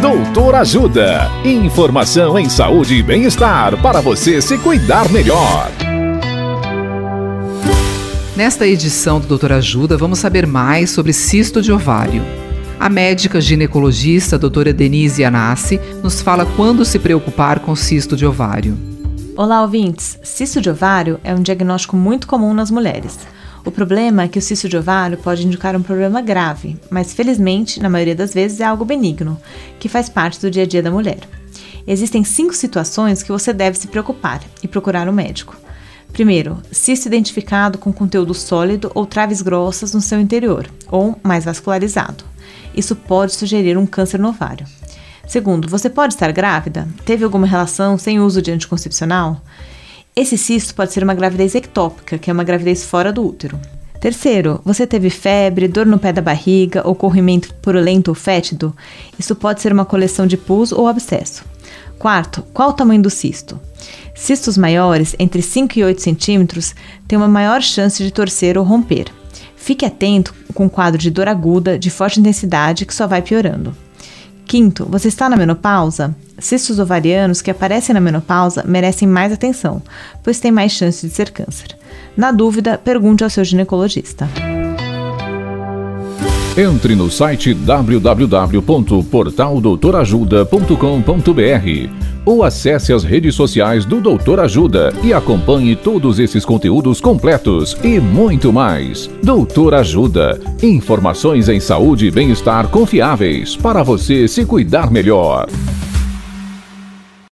Doutor Ajuda. Informação em saúde e bem-estar para você se cuidar melhor. Nesta edição do Doutor Ajuda, vamos saber mais sobre cisto de ovário. A médica ginecologista doutora Denise Anassi nos fala quando se preocupar com cisto de ovário. Olá, ouvintes! Cisto de ovário é um diagnóstico muito comum nas mulheres. O problema é que o cisto de ovário pode indicar um problema grave, mas felizmente, na maioria das vezes, é algo benigno, que faz parte do dia a dia da mulher. Existem cinco situações que você deve se preocupar e procurar um médico. Primeiro, cisto identificado com conteúdo sólido ou traves grossas no seu interior, ou mais vascularizado. Isso pode sugerir um câncer no ovário. Segundo, você pode estar grávida? Teve alguma relação sem uso de anticoncepcional? Esse cisto pode ser uma gravidez ectópica, que é uma gravidez fora do útero. Terceiro, você teve febre, dor no pé da barriga ou corrimento purulento ou fétido? Isso pode ser uma coleção de pus ou abscesso. Quarto, qual o tamanho do cisto? Cistos maiores, entre 5 e 8 centímetros, têm uma maior chance de torcer ou romper. Fique atento com um quadro de dor aguda de forte intensidade que só vai piorando. Quinto, você está na menopausa? Cistos ovarianos que aparecem na menopausa merecem mais atenção, pois têm mais chance de ser câncer. Na dúvida, pergunte ao seu ginecologista. Entre no site www.portaldoutorajuda.com.br ou acesse as redes sociais do Doutor Ajuda e acompanhe todos esses conteúdos completos e muito mais. Doutor Ajuda. Informações em saúde e bem-estar confiáveis para você se cuidar melhor.